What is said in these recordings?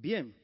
Bien,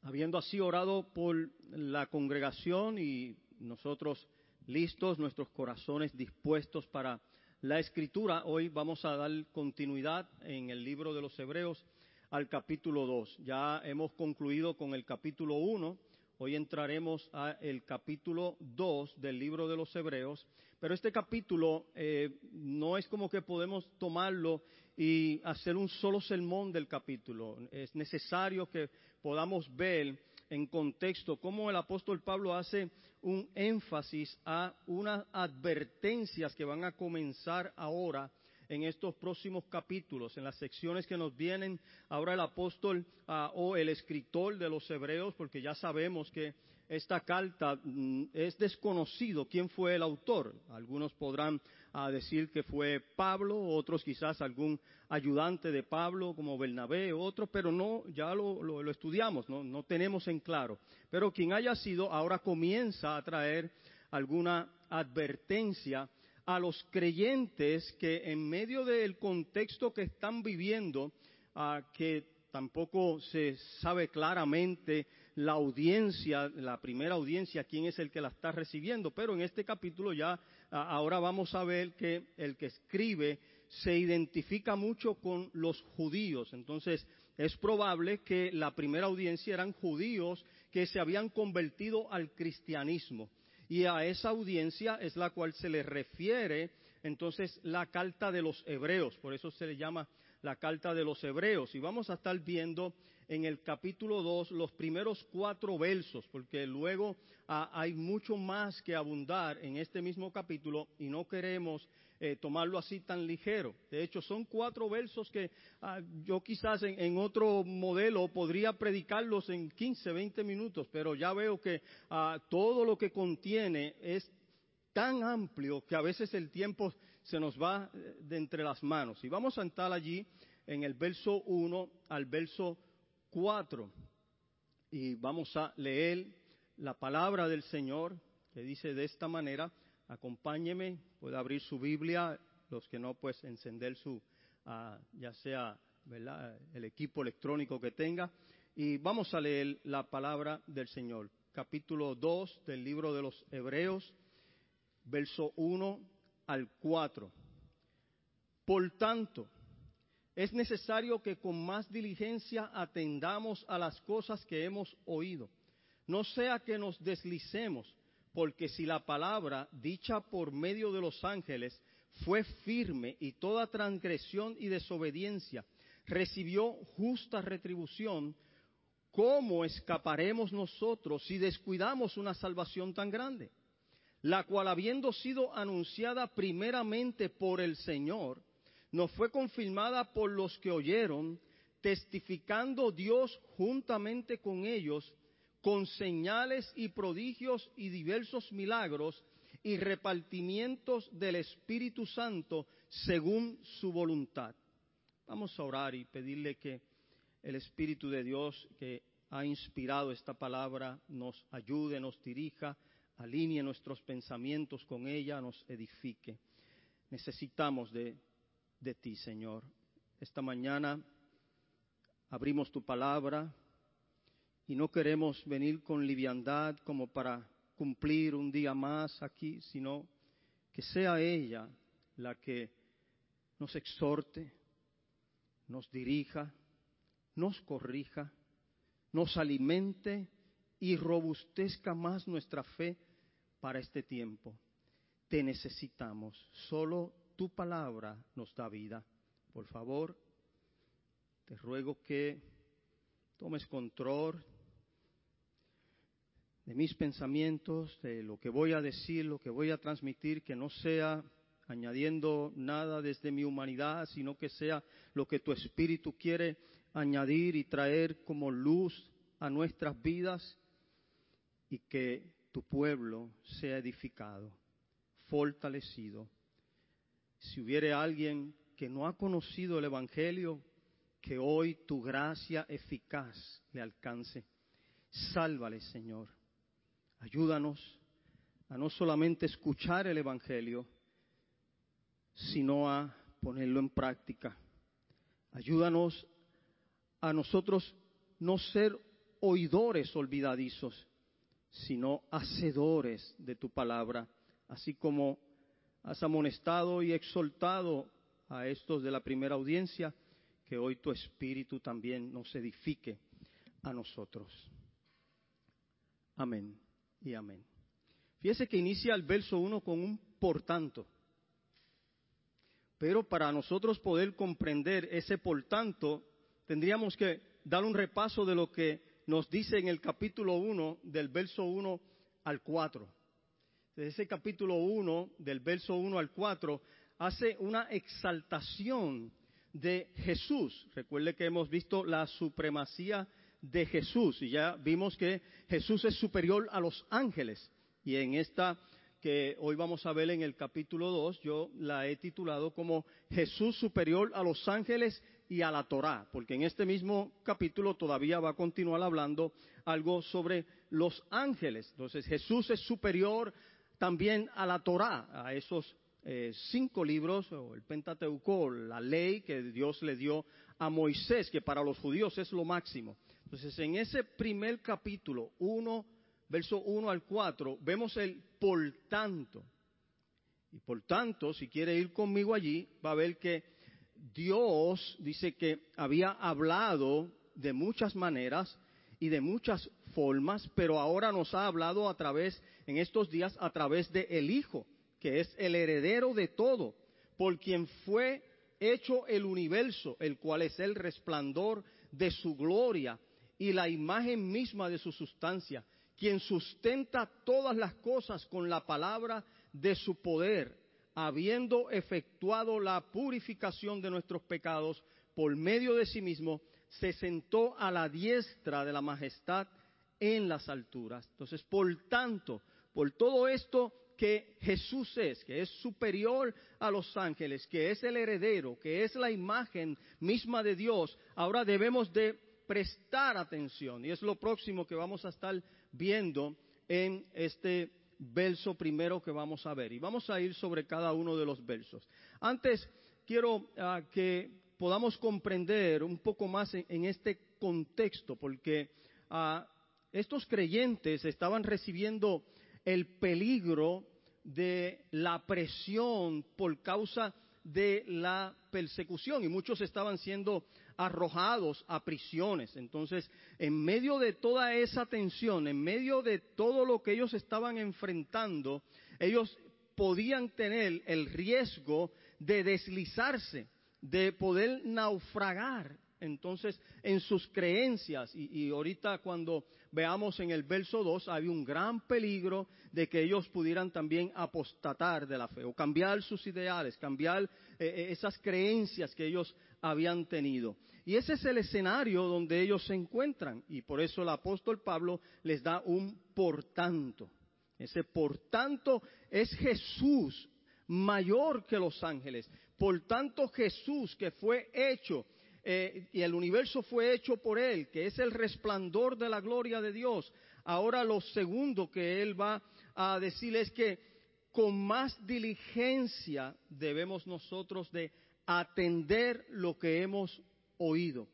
habiendo así orado por la congregación y nosotros listos, nuestros corazones dispuestos para la escritura, hoy vamos a dar continuidad en el libro de los Hebreos al capítulo 2. Ya hemos concluido con el capítulo 1, hoy entraremos al capítulo 2 del libro de los Hebreos, pero este capítulo eh, no es como que podemos tomarlo y hacer un solo sermón del capítulo. Es necesario que podamos ver en contexto cómo el apóstol Pablo hace un énfasis a unas advertencias que van a comenzar ahora en estos próximos capítulos, en las secciones que nos vienen ahora el apóstol ah, o el escritor de los hebreos, porque ya sabemos que esta carta mm, es desconocido quién fue el autor. Algunos podrán ah, decir que fue Pablo, otros quizás algún ayudante de Pablo como Bernabé, otros, pero no, ya lo, estudiamos, ¿no? tenemos en claro. Pero quien haya sido ahora comienza a traer alguna advertencia a los creyentes que en medio del contexto que están viviendo, ah, que tampoco se sabe claramente la audiencia, la primera audiencia, quién es el que la está recibiendo, pero en este capítulo ya ahora vamos a ver que el que escribe se identifica mucho con los judíos. Entonces, es probable que la primera audiencia eran judíos que se habían convertido al cristianismo. Y a esa audiencia es la cual se le refiere entonces la carta de los hebreos, por eso se le llama la carta de los hebreos. Y vamos a estar viendo en el capítulo 2 los primeros cuatro versos, porque luego ah, hay mucho más que abundar en este mismo capítulo y no queremos eh, tomarlo así tan ligero. De hecho, son cuatro versos que ah, yo quizás en, otro modelo podría predicarlos en 15, 20 minutos, pero ya veo que ah, todo lo que contiene es tan amplio que a veces el tiempo se nos va eh, de entre las manos. Y vamos a entrar allí en el verso 1 al verso 4 y vamos a leer la palabra del Señor que dice de esta manera, acompáñeme, puede abrir su Biblia, los que no, pues encender su, ah, ya sea el equipo electrónico que tenga, y vamos a leer la palabra del Señor, capítulo 2 del libro de los Hebreos, verso 1 al 4. Por tanto, es necesario que con más diligencia atendamos a las cosas que hemos oído, no sea que nos deslicemos, porque si la palabra dicha por medio de los ángeles fue firme y toda transgresión y desobediencia recibió justa retribución, ¿cómo escaparemos nosotros si descuidamos una salvación tan grande? La cual habiendo sido anunciada primeramente por el Señor, nos fue confirmada por los que oyeron, testificando Dios juntamente con ellos, con señales y prodigios y diversos milagros y repartimientos del Espíritu Santo según su voluntad. Vamos a orar y pedirle que el Espíritu de Dios que ha inspirado esta palabra nos ayude, nos dirija, alinee nuestros pensamientos con ella, nos edifique. Necesitamos de de ti, Señor. Esta mañana abrimos tu palabra y no queremos venir con liviandad como para cumplir un día más aquí, sino que sea ella la que nos exhorte, nos dirija, nos corrija, nos alimente y robustezca más nuestra fe para este tiempo. Te necesitamos. Solo tu palabra nos da vida. Por favor, te ruego que tomes control de mis pensamientos, de lo que voy a decir, lo que voy a transmitir, que no sea añadiendo nada desde mi humanidad, sino que sea lo que tu Espíritu quiere añadir y traer como luz a nuestras vidas y que tu pueblo sea edificado, fortalecido si hubiere alguien que no ha conocido el Evangelio, que hoy tu gracia eficaz le alcance. Sálvale, Señor. Ayúdanos a no solamente escuchar el Evangelio, sino a ponerlo en práctica. Ayúdanos a nosotros no ser oidores olvidadizos, sino hacedores de tu palabra, así como has amonestado y exhortado a estos de la primera audiencia, que hoy tu espíritu también nos edifique a nosotros. Amén y amén. Fíjese que inicia el verso 1 con un por tanto. Pero para nosotros poder comprender ese por tanto, tendríamos que dar un repaso de lo que nos dice en el capítulo 1, del verso 1 al 4. De ese capítulo 1, del verso 1 al 4, hace una exaltación de Jesús. Recuerde que hemos visto la supremacía de Jesús y ya vimos que Jesús es superior a los ángeles. Y en esta que hoy vamos a ver en el capítulo 2, yo la he titulado como Jesús superior a los ángeles y a la Torá, porque en este mismo capítulo todavía va a continuar hablando algo sobre los ángeles. Entonces Jesús es superior también a la Torá, a esos eh, cinco libros, o el Pentateuco, la ley que Dios le dio a Moisés, que para los judíos es lo máximo. Entonces, en ese primer capítulo, 1, verso 1 al 4, vemos el por tanto. Y por tanto, si quiere ir conmigo allí, va a ver que Dios dice que había hablado de muchas maneras y de muchas formas, pero ahora nos ha hablado a través, en estos días, a través de el Hijo, que es el heredero de todo, por quien fue hecho el universo, el cual es el resplandor de su gloria y la imagen misma de su sustancia, quien sustenta todas las cosas con la palabra de su poder, habiendo efectuado la purificación de nuestros pecados por medio de sí mismo, se sentó a la diestra de la majestad en las alturas. Entonces, por tanto, por todo esto que Jesús es, que es superior a los ángeles, que es el heredero, que es la imagen misma de Dios, ahora debemos de prestar atención. Y es lo próximo que vamos a estar viendo en este verso primero que vamos a ver. Y vamos a ir sobre cada uno de los versos. Antes, quiero ah, que podamos comprender un poco más en, este contexto, porque ah, estos creyentes estaban recibiendo el peligro de la presión por causa de la persecución y muchos estaban siendo arrojados a prisiones. Entonces, en medio de toda esa tensión, en medio de todo lo que ellos estaban enfrentando, ellos podían tener el riesgo de deslizarse, de poder naufragar entonces en sus creencias. Y, ahorita cuando veamos en el verso 2, hay un gran peligro de que ellos pudieran también apostatar de la fe o cambiar sus ideales, cambiar eh, eh, esas creencias que ellos habían tenido. Y ese es el escenario donde ellos se encuentran. Y por eso el apóstol Pablo les da un por tanto. Ese por tanto es Jesús mayor que los ángeles. Por tanto Jesús que fue hecho eh, y el universo fue hecho por Él, que es el resplandor de la gloria de Dios. Ahora lo segundo que Él va a decir es que con más diligencia debemos nosotros de atender lo que hemos oído.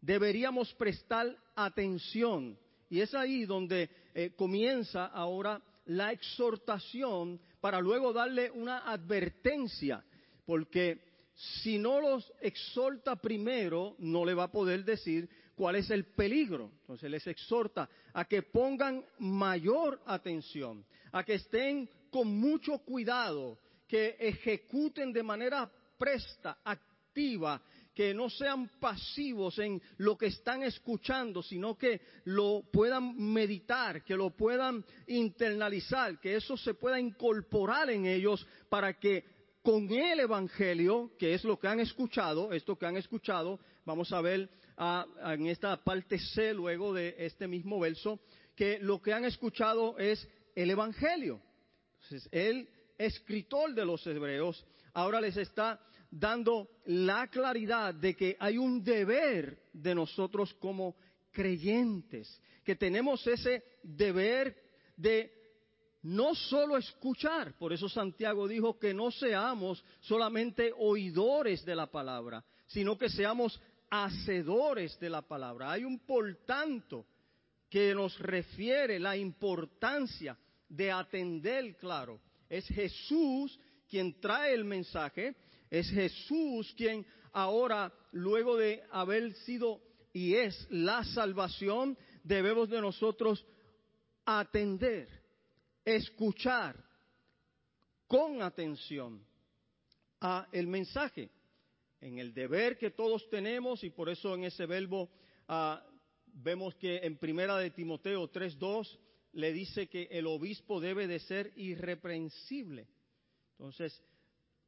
Deberíamos prestar atención. Y es ahí donde eh, comienza ahora la exhortación para luego darle una advertencia, porque si no los exhorta primero, no le va a poder decir cuál es el peligro. Entonces les exhorta a que pongan mayor atención, a que estén con mucho cuidado, que ejecuten de manera presta, activa, que no sean pasivos en lo que están escuchando, sino que lo puedan meditar, que lo puedan internalizar, que eso se pueda incorporar en ellos para que con el Evangelio, que es lo que han escuchado, esto que han escuchado, vamos a ver ah, en esta parte C luego de este mismo verso, que lo que han escuchado es el Evangelio. El escritor de los hebreos ahora les está dando la claridad de que hay un deber de nosotros como creyentes, que tenemos ese deber de no solo escuchar, por eso Santiago dijo que no seamos solamente oidores de la palabra, sino que seamos hacedores de la palabra. Hay un por tanto que nos refiere la importancia de atender, claro. Es Jesús quien trae el mensaje, es Jesús quien ahora, luego de haber sido y es la salvación, debemos de nosotros atender, escuchar con atención a el mensaje, en el deber que todos tenemos y por eso en ese verbo ah, vemos que en primera de Timoteo 3:2 le dice que el obispo debe de ser irreprensible. Entonces,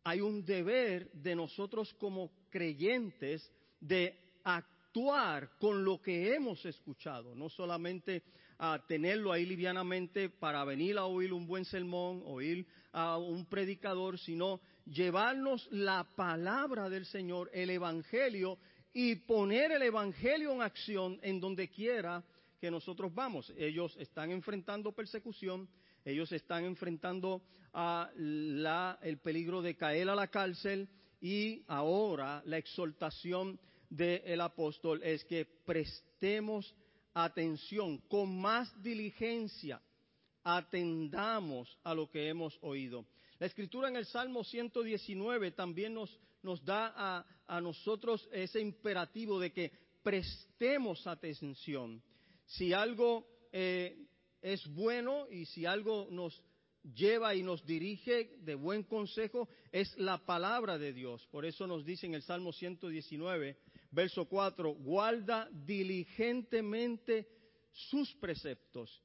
hay un deber de nosotros como creyentes de actuar con lo que hemos escuchado, no solamente a tenerlo ahí livianamente para venir a oír un buen sermón, oír a un predicador, sino llevarnos la palabra del Señor, el Evangelio, y poner el Evangelio en acción en donde quiera que nosotros vamos. Ellos están enfrentando persecución, ellos están enfrentando a la, el peligro de caer a la cárcel y ahora la exhortación del apóstol es que prestemos atención, con más diligencia, atendamos a lo que hemos oído. La escritura en el Salmo 119 también nos, da a, a nosotros ese imperativo de que prestemos atención. Si algo eh, es bueno y si algo nos lleva y nos dirige de buen consejo, es la palabra de Dios. Por eso nos dice en el Salmo 119, verso 4, guarda diligentemente sus preceptos.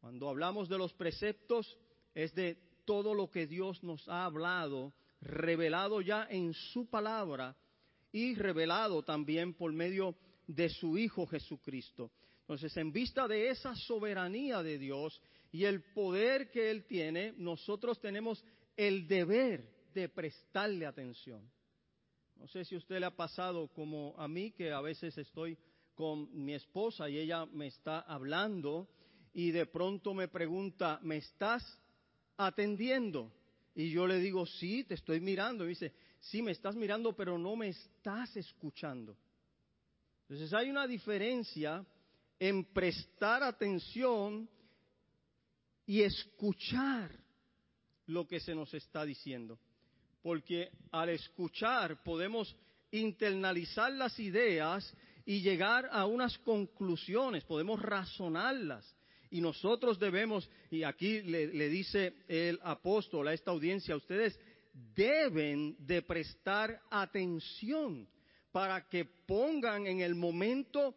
Cuando hablamos de los preceptos, es de todo lo que Dios nos ha hablado, revelado ya en su palabra y revelado también por medio de su Hijo Jesucristo. Entonces, en vista de esa soberanía de Dios y el poder que Él tiene, nosotros tenemos el deber de prestarle atención. No sé si usted le ha pasado como a mí, que a veces estoy con mi esposa y ella me está hablando y de pronto me pregunta, ¿me estás atendiendo? Y yo le digo, sí, te estoy mirando. Y dice, sí, me estás mirando, pero no me estás escuchando. Entonces hay una diferencia en prestar atención y escuchar lo que se nos está diciendo porque al escuchar podemos internalizar las ideas y llegar a unas conclusiones, podemos razonarlas. Y nosotros debemos, y aquí le, dice el apóstol a esta audiencia, ustedes deben de prestar atención para que pongan en el momento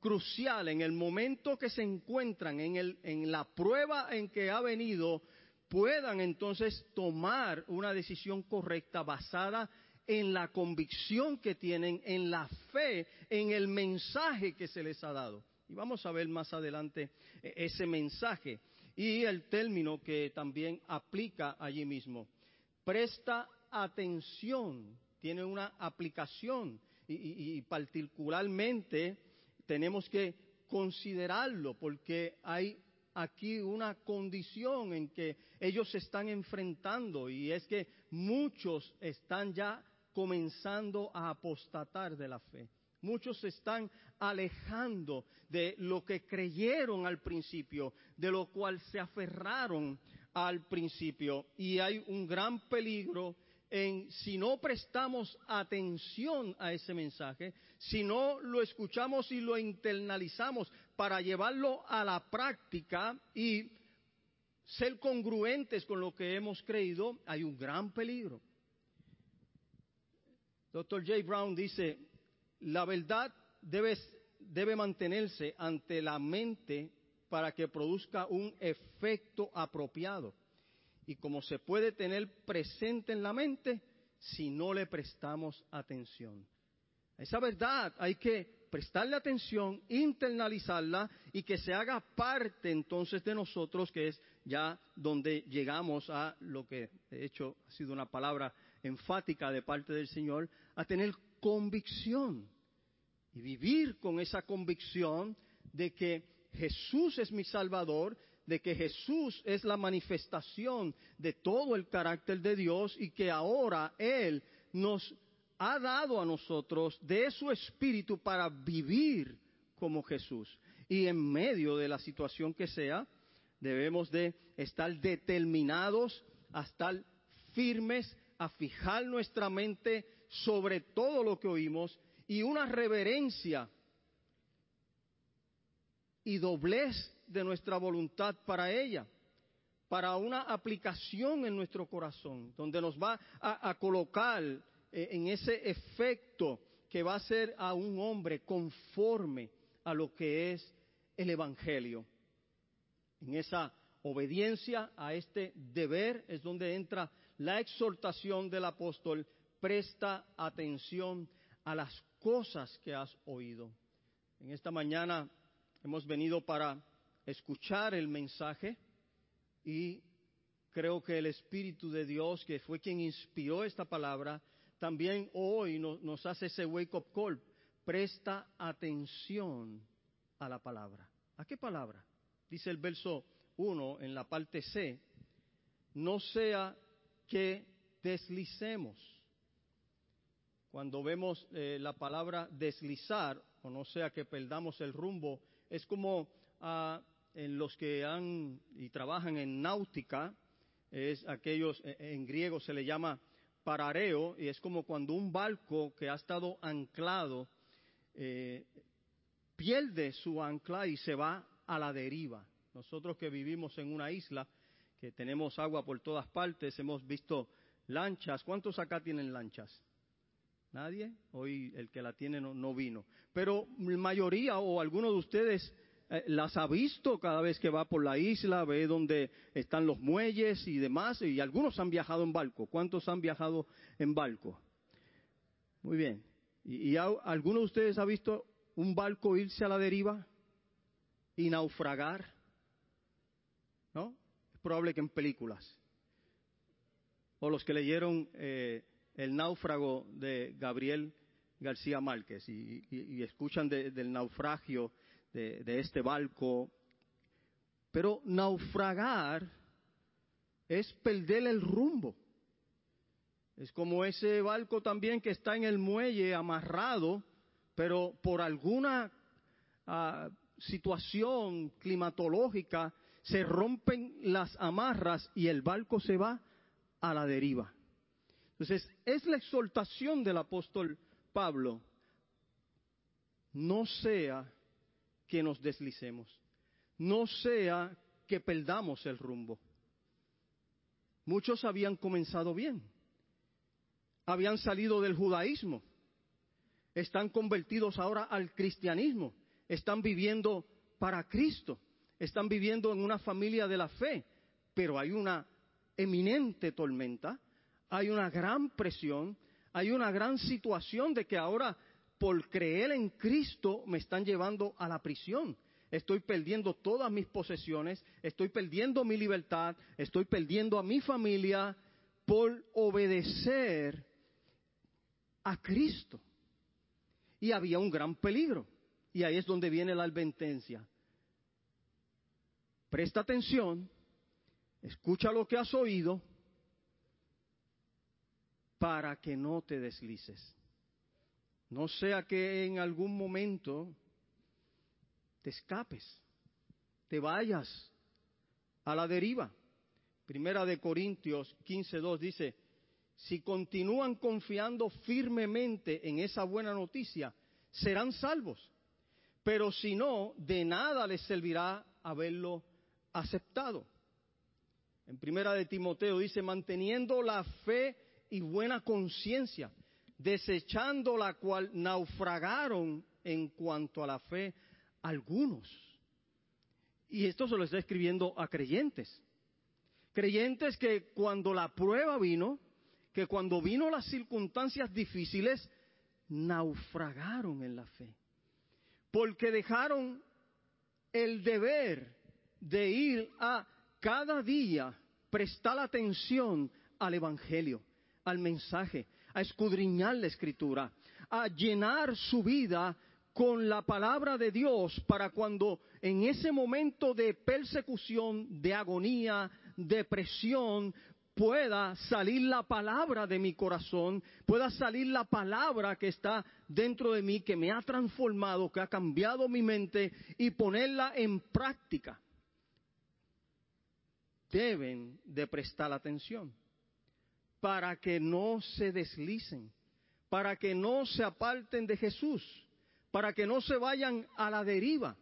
crucial, en el momento que se encuentran, en, el, en la prueba en que ha venido, puedan entonces tomar una decisión correcta basada en la convicción que tienen, en la fe, en el mensaje que se les ha dado. Y vamos a ver más adelante eh, ese mensaje y el término que también aplica allí mismo. Presta atención, tiene una aplicación y particularmente tenemos que considerarlo porque hay aquí una condición en que ellos se están enfrentando y es que muchos están ya comenzando a apostatar de la fe. Muchos se están alejando de lo que creyeron al principio, de lo cual se aferraron al principio. Y hay un gran peligro en si no prestamos atención a ese mensaje, si no lo escuchamos y lo internalizamos para llevarlo a la práctica y ser congruentes con lo que hemos creído, hay un gran peligro. Dr. J. Brown dice, la verdad debe mantenerse ante la mente para que produzca un efecto apropiado y como se puede tener presente en la mente si no le prestamos atención. esa verdad hay que prestarle atención, internalizarla y que se haga parte entonces de nosotros, que es ya donde llegamos a lo que de hecho ha sido una palabra enfática de parte del Señor, a tener convicción y vivir con esa convicción de que Jesús es mi Salvador de que Jesús es la manifestación de todo el carácter de Dios y que ahora Él nos ha dado a nosotros de su espíritu para vivir como Jesús. Y en medio de la situación que sea, debemos de estar determinados a estar firmes, a fijar nuestra mente sobre todo lo que oímos y una reverencia y doblez de nuestra voluntad para ella, para una aplicación en nuestro corazón, donde nos va a, colocar eh, en ese efecto que va a ser a un hombre conforme a lo que es el Evangelio. En esa obediencia a este deber es donde entra la exhortación del apóstol, presta atención a las cosas que has oído. En esta mañana hemos venido para escuchar el mensaje y creo que el Espíritu de Dios, que fue quien inspiró esta palabra, también hoy nos, hace ese wake-up call. Presta atención a la palabra. ¿A qué palabra? Dice el verso 1 en la parte C. No sea que deslicemos. Cuando vemos eh, la palabra deslizar, o no sea que perdamos el rumbo, es como ah, en los que han y trabajan en náutica, es aquellos, e, en griego se le llama parareo, y es como cuando un barco que ha estado anclado eh, pierde su ancla y se va a la deriva. Nosotros que vivimos en una isla, que tenemos agua por todas partes, hemos visto lanchas. ¿Cuántos acá tienen lanchas? ¿Nadie? Hoy el que la tiene no, vino. Pero la mayoría o algunos de ustedes las ha visto cada vez que va por la isla, ve dónde están los muelles y demás, y algunos han viajado en barco. ¿Cuántos han viajado en barco? Muy bien. ¿Y, y alguno de ustedes ha visto un barco irse a la deriva y naufragar? ¿No? Es probable que en películas. O los que leyeron eh, El náufrago de Gabriel García Márquez y, escuchan del naufragio de, este barco. Pero naufragar es perder el rumbo. Es como ese barco también que está en el muelle amarrado, pero por alguna ah, situación climatológica se rompen las amarras y el barco se va a la deriva. Entonces, es la exhortación del apóstol Pablo. No sea que nos deslicemos, no sea que perdamos el rumbo. Muchos habían comenzado bien, habían salido del judaísmo, están convertidos ahora al cristianismo, están viviendo para Cristo, están viviendo en una familia de la fe, pero hay una eminente tormenta, hay una gran presión, hay una gran situación de que ahora por creer en Cristo me están llevando a la prisión. Estoy perdiendo todas mis posesiones, estoy perdiendo mi libertad, estoy perdiendo a mi familia por obedecer a Cristo. Y había un gran peligro. Y ahí es donde viene la advertencia. Presta atención, escucha lo que has oído para que no te deslices. No sea que en algún momento te escapes, te vayas a la deriva. Primera de Corintios 15.2 dice, si continúan confiando firmemente en esa buena noticia, serán salvos. Pero si no, de nada les servirá haberlo aceptado. En primera de Timoteo dice, manteniendo la fe y buena conciencia, desechando la cual naufragaron en cuanto a la fe algunos. Y esto se lo está escribiendo a creyentes. Creyentes que cuando la prueba vino, que cuando vino las circunstancias difíciles, naufragaron en la fe. Porque dejaron el deber de ir a cada día prestar atención al Evangelio, al mensaje, a escudriñar la escritura, a llenar su vida con la palabra de Dios para cuando en ese momento de persecución, de agonía, depresión, pueda salir la palabra de mi corazón, pueda salir la palabra que está dentro de mí, que me ha transformado, que ha cambiado mi mente y ponerla en práctica. Deben de prestar atención para que no se deslicen, para que no se aparten de Jesús, para que no se vayan a la deriva,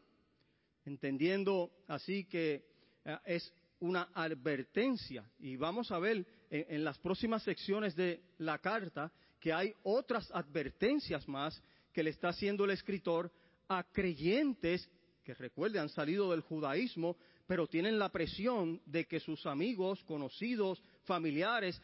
entendiendo así que eh, es una advertencia. Y vamos a ver en, las próximas secciones de la carta que hay otras advertencias más que le está haciendo el escritor a creyentes que recuerden han salido del judaísmo, pero tienen la presión de que sus amigos, conocidos, familiares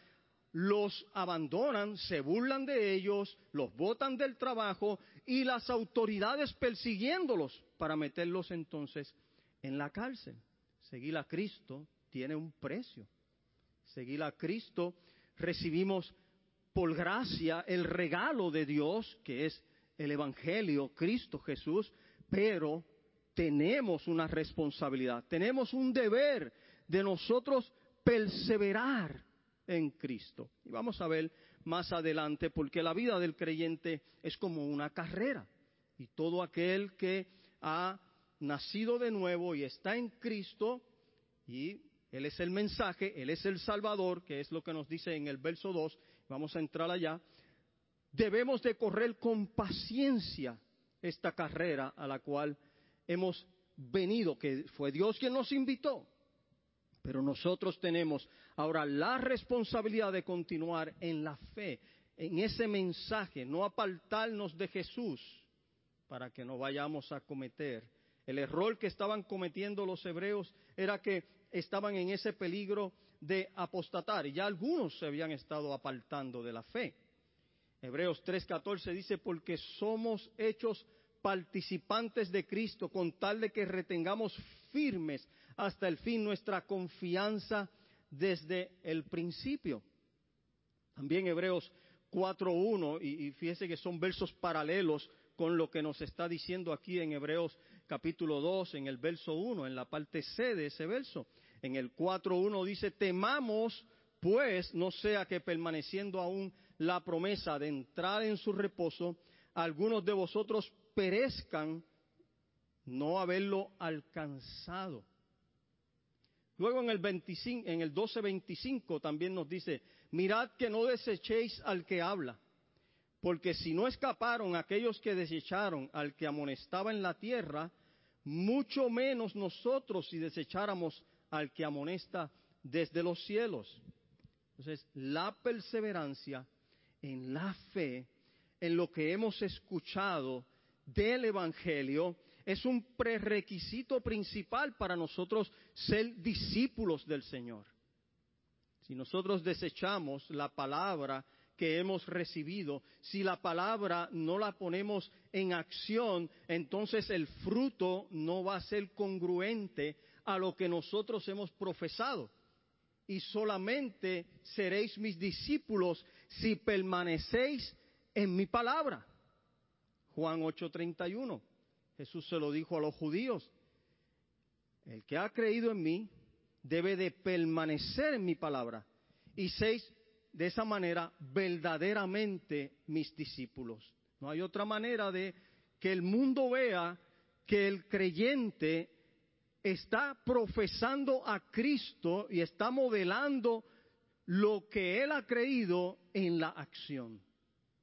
los abandonan, se burlan de ellos, los botan del trabajo y las autoridades persiguiéndolos para meterlos entonces en la cárcel. Seguir a Cristo tiene un precio. Seguir a Cristo recibimos por gracia el regalo de Dios, que es el Evangelio, Cristo Jesús, pero tenemos una responsabilidad, tenemos un deber de nosotros perseverar en Cristo. Y vamos a ver más adelante, porque la vida del creyente es como una carrera. Y todo aquel que ha nacido de nuevo y está en Cristo, y Él es el mensaje, Él es el Salvador, que es lo que nos dice en el verso 2, vamos a entrar allá, debemos de correr con paciencia esta carrera a la cual hemos venido, que fue Dios quien nos invitó. Pero nosotros tenemos ahora la responsabilidad de continuar en la fe, en ese mensaje, no apartarnos de Jesús para que no vayamos a cometer. El error que estaban cometiendo los hebreos era que estaban en ese peligro de apostatar y ya algunos se habían estado apartando de la fe. Hebreos 3:14 dice, porque somos hechos participantes de Cristo con tal de que retengamos firmes hasta el fin nuestra confianza desde el principio. También Hebreos 4.1, y, y fíjese que son versos paralelos con lo que nos está diciendo aquí en Hebreos capítulo 2, en el verso 1, en la parte C de ese verso. En el 4.1 dice, temamos pues no sea que permaneciendo aún la promesa de entrar en su reposo, algunos de vosotros perezcan no haberlo alcanzado. Luego en el, 25, en el 12.25 también nos dice, mirad que no desechéis al que habla, porque si no escaparon aquellos que desecharon al que amonestaba en la tierra, mucho menos nosotros si desecháramos al que amonesta desde los cielos. Entonces, la perseverancia en la fe, en lo que hemos escuchado del Evangelio, es un prerequisito principal para nosotros ser discípulos del Señor. Si nosotros desechamos la palabra que hemos recibido, si la palabra no la ponemos en acción, entonces el fruto no va a ser congruente a lo que nosotros hemos profesado. Y solamente seréis mis discípulos si permanecéis en mi palabra. Juan 8:31. Jesús se lo dijo a los judíos. El que ha creído en mí debe de permanecer en mi palabra. Y seis, de esa manera, verdaderamente mis discípulos. No hay otra manera de que el mundo vea que el creyente está profesando a Cristo y está modelando lo que él ha creído en la acción.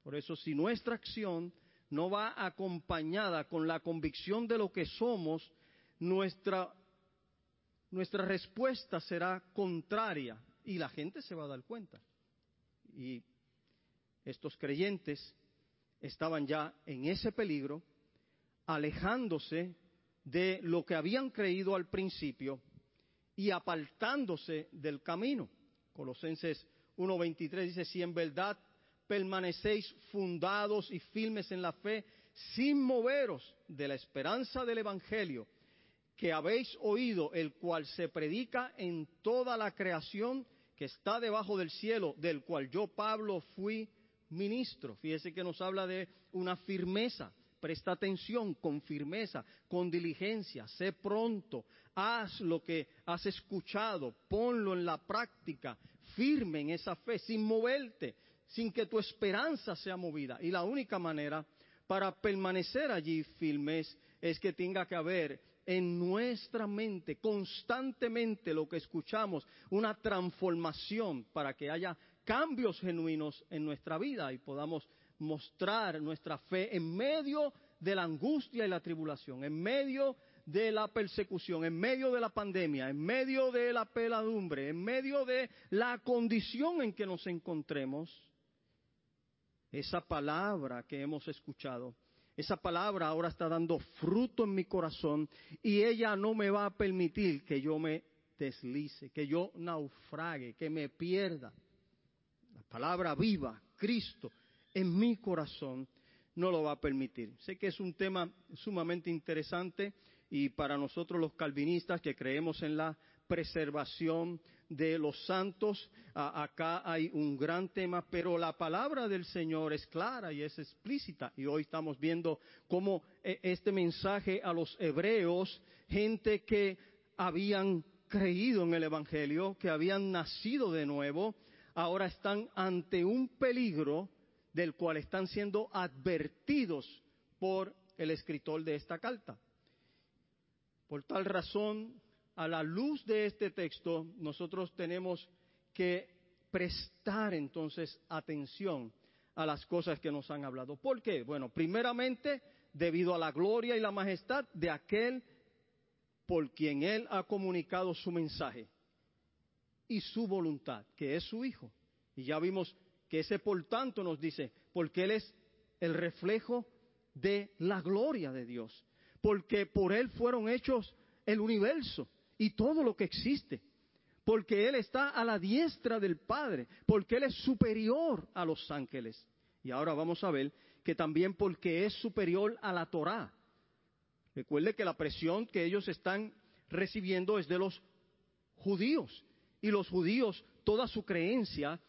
Por eso, si nuestra acción no va acompañada con la convicción de lo que somos, nuestra, nuestra respuesta será contraria y la gente se va a dar cuenta. Y estos creyentes estaban ya en ese peligro, alejándose de lo que habían creído al principio y apartándose del camino. Colosenses 1.23 dice, si en verdad permanecéis fundados y firmes en la fe, sin moveros de la esperanza del Evangelio que habéis oído, el cual se predica en toda la creación que está debajo del cielo, del cual yo, Pablo, fui ministro. Fíjese que nos habla de una firmeza. Presta atención con firmeza, con diligencia, sé pronto, haz lo que has escuchado, ponlo en la práctica, firme en esa fe, sin moverte, sin que tu esperanza sea movida. Y la única manera para permanecer allí firmes es que tenga que haber en nuestra mente constantemente lo que escuchamos, una transformación para que haya cambios genuinos en nuestra vida y podamos mostrar nuestra fe en medio de la angustia y la tribulación, en medio de la persecución, en medio de la pandemia, en medio de la peladumbre, en medio de la condición en que nos encontremos, esa palabra que hemos escuchado, esa palabra ahora está dando fruto en mi corazón y ella no me va a permitir que yo me deslice, que yo naufrague, que me pierda palabra viva, Cristo, en mi corazón, no lo va a permitir. Sé que es un tema sumamente interesante y para nosotros los calvinistas que creemos en la preservación de los santos, acá hay un gran tema, pero la palabra del Señor es clara y es explícita. Y hoy estamos viendo cómo eh, este mensaje a los hebreos, gente que habían creído en el Evangelio, que habían nacido de nuevo, ahora están ante un peligro del cual están siendo advertidos por el escritor de esta carta. Por tal razón, a la luz de este texto, nosotros tenemos que prestar entonces atención a las cosas que nos han hablado. ¿Por qué? Bueno, primeramente, debido a la gloria y la majestad de aquel por quien Él ha comunicado su mensaje y su voluntad, que es su Hijo. Y ya vimos que ese por tanto nos dice, porque Él es el reflejo de la gloria de Dios, porque por Él fueron hechos el universo y todo lo que existe, porque Él está a la diestra del Padre, porque Él es superior a los ángeles. Y ahora vamos a ver que también porque es superior a la Torá. Recuerde que la presión que ellos están recibiendo es de los judíos y los judíos, toda su creencia,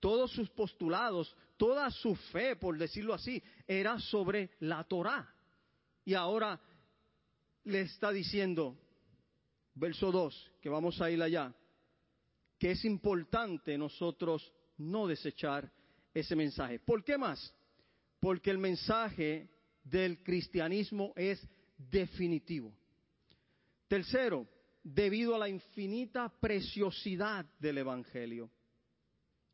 todos sus postulados, toda su fe, por decirlo así, era sobre la Torá. Y ahora le está diciendo, verso 2, que vamos a ir allá, que es importante nosotros no desechar ese mensaje. ¿Por qué más? Porque el mensaje del cristianismo es definitivo. Tercero, debido a la infinita preciosidad del Evangelio.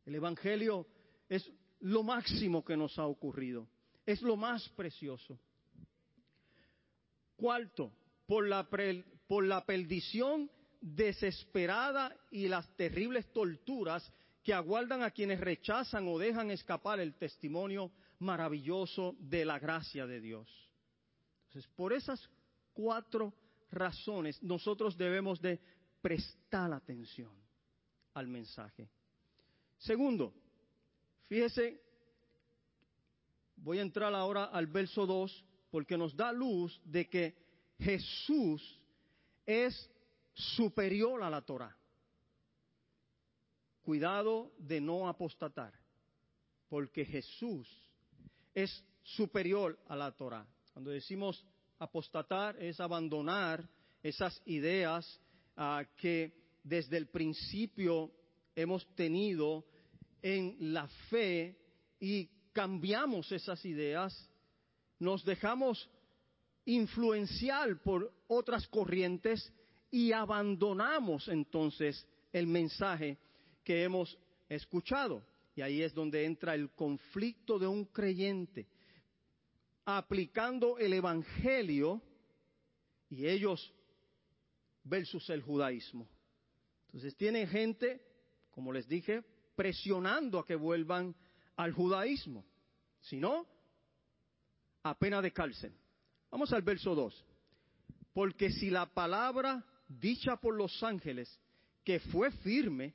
El Evangelio es lo máximo que nos ha ocurrido, es lo más precioso. Cuarto, por la, por la perdición desesperada y las terribles torturas que aguardan a quienes rechazan o dejan escapar el testimonio maravilloso de la gracia de Dios. Entonces, por esas cuatro razones nosotros debemos de prestar atención al mensaje. Segundo, fíjese, voy a entrar ahora al verso 2 porque nos da luz de que Jesús es superior a la Torah. Cuidado de no apostatar, porque Jesús es superior a la Torah. Cuando decimos apostatar es abandonar esas ideas ah, que desde el principio hemos tenido en la fe y cambiamos esas ideas, nos dejamos influenciar por otras corrientes y abandonamos entonces el mensaje que hemos escuchado. Y ahí es donde entra el conflicto de un creyente aplicando el Evangelio y ellos versus el judaísmo. Entonces tienen gente, como les dije, presionando a que vuelvan al judaísmo. Si no, a pena de cárcel. Vamos al verso 2. Porque si la palabra dicha por los ángeles, que fue firme,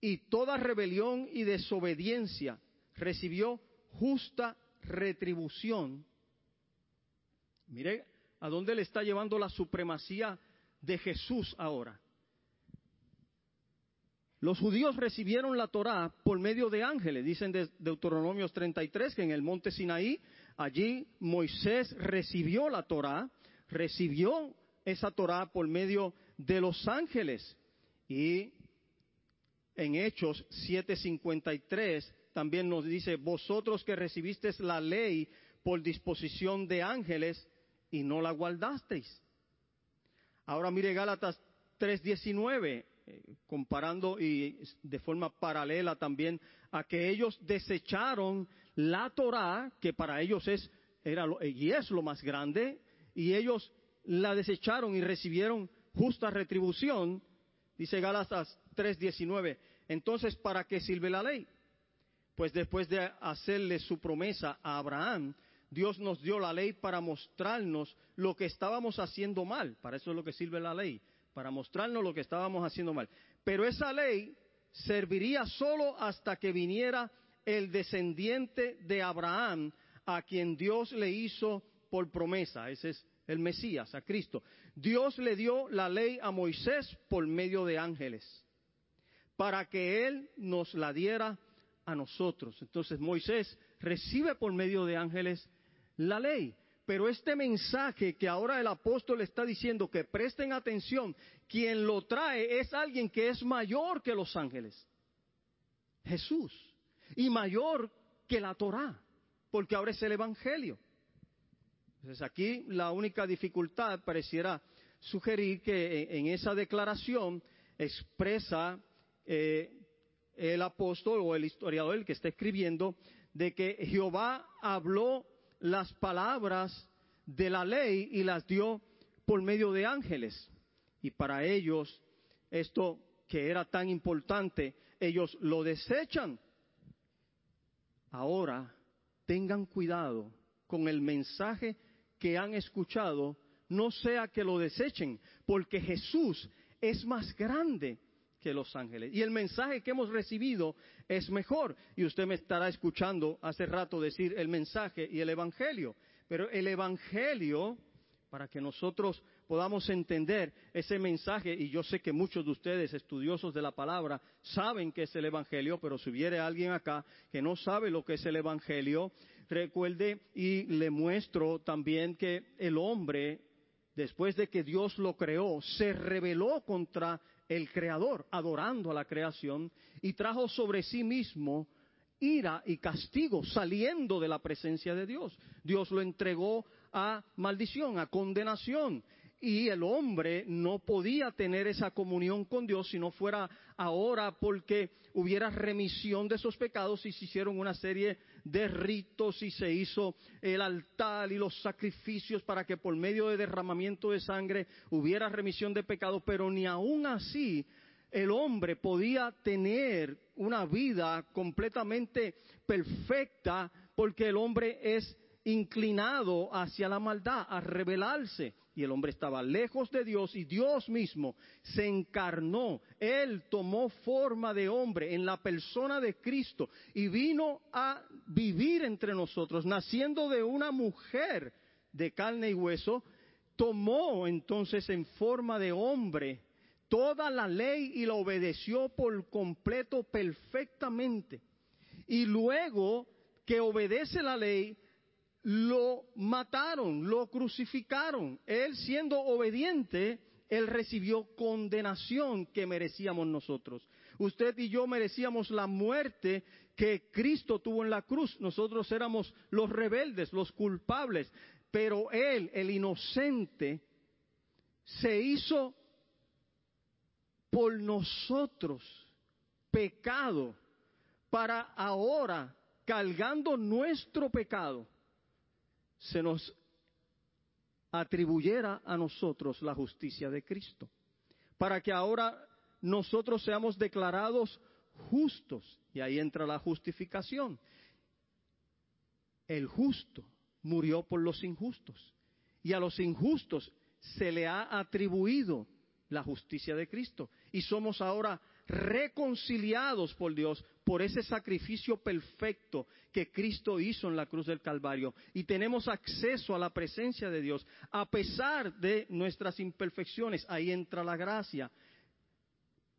y toda rebelión y desobediencia recibió justa retribución, mire a dónde le está llevando la supremacía de Jesús ahora. Los judíos recibieron la Torá por medio de ángeles, dicen de Deuteronomios 33 que en el monte Sinaí, allí Moisés recibió la Torá, recibió esa Torá por medio de los ángeles. Y en Hechos 7:53 también nos dice, vosotros que recibisteis la ley por disposición de ángeles y no la guardasteis. Ahora mire Gálatas 3:19, eh, comparando y de forma paralela también a que ellos desecharon la Torá, que para ellos es era y es lo más grande, y ellos la desecharon y recibieron justa retribución, dice Gálatas 3:19. Entonces, ¿para qué sirve la ley? Pues después de hacerle su promesa a Abraham, Dios nos dio la ley para mostrarnos lo que estábamos haciendo mal. Para eso es lo que sirve la ley, para mostrarnos lo que estábamos haciendo mal. Pero esa ley serviría solo hasta que viniera el descendiente de Abraham, a quien Dios le hizo por promesa. Ese es el Mesías, a Cristo. Dios le dio la ley a Moisés por medio de ángeles, para que Él nos la diera a nosotros. Entonces Moisés recibe por medio de ángeles la ley. Pero este mensaje que ahora el apóstol está diciendo que presten atención, quien lo trae es alguien que es mayor que los ángeles. Jesús. Y mayor que la Torá, porque ahora es el Evangelio. Entonces aquí la única dificultad pareciera sugerir que en esa declaración expresa eh, el apóstol o el historiador el que está escribiendo de que Jehová habló las palabras de la ley y las dio por medio de ángeles. Y para ellos esto que era tan importante, ellos lo desechan. Ahora tengan cuidado con el mensaje que han escuchado, no sea que lo desechen, porque Jesús es más grande que los ángeles. Y el mensaje que hemos recibido es mejor. Y usted me estará escuchando hace rato decir el mensaje y el Evangelio. Pero el Evangelio, para que nosotros podamos entender ese mensaje, y yo sé que muchos de ustedes, estudiosos de la palabra, saben que es el Evangelio, pero si hubiere alguien acá que no sabe lo que es el Evangelio, recuerde y le muestro también que el hombre, después de que Dios lo creó, se rebeló contra el Creador, adorando a la creación, y trajo sobre sí mismo ira y castigo saliendo de la presencia de Dios. Dios lo entregó a maldición, a condenación. Y el hombre no podía tener esa comunión con Dios si no fuera ahora porque hubiera remisión de esos pecados y se hicieron una serie de ritos y se hizo el altar y los sacrificios para que por medio de derramamiento de sangre hubiera remisión de pecados, pero ni aún así el hombre podía tener una vida completamente perfecta porque el hombre es inclinado hacia la maldad, a rebelarse. Y el hombre estaba lejos de Dios y Dios mismo se encarnó. Él tomó forma de hombre en la persona de Cristo y vino a vivir entre nosotros, naciendo de una mujer de carne y hueso. Tomó entonces en forma de hombre toda la ley y la obedeció por completo perfectamente. Y luego que obedece la ley, lo mataron, lo crucificaron. Él siendo obediente, él recibió condenación que merecíamos nosotros. Usted y yo merecíamos la muerte que Cristo tuvo en la cruz. Nosotros éramos los rebeldes, los culpables. Pero Él, el inocente, se hizo por nosotros pecado para ahora, cargando nuestro pecado, se nos atribuyera a nosotros la justicia de Cristo, para que ahora nosotros seamos declarados justos. Y ahí entra la justificación. El justo murió por los injustos. Y a los injustos se le ha atribuido la justicia de Cristo. Y somos ahora reconciliados por Dios por ese sacrificio perfecto que Cristo hizo en la cruz del Calvario. Y tenemos acceso a la presencia de Dios a pesar de nuestras imperfecciones. Ahí entra la gracia.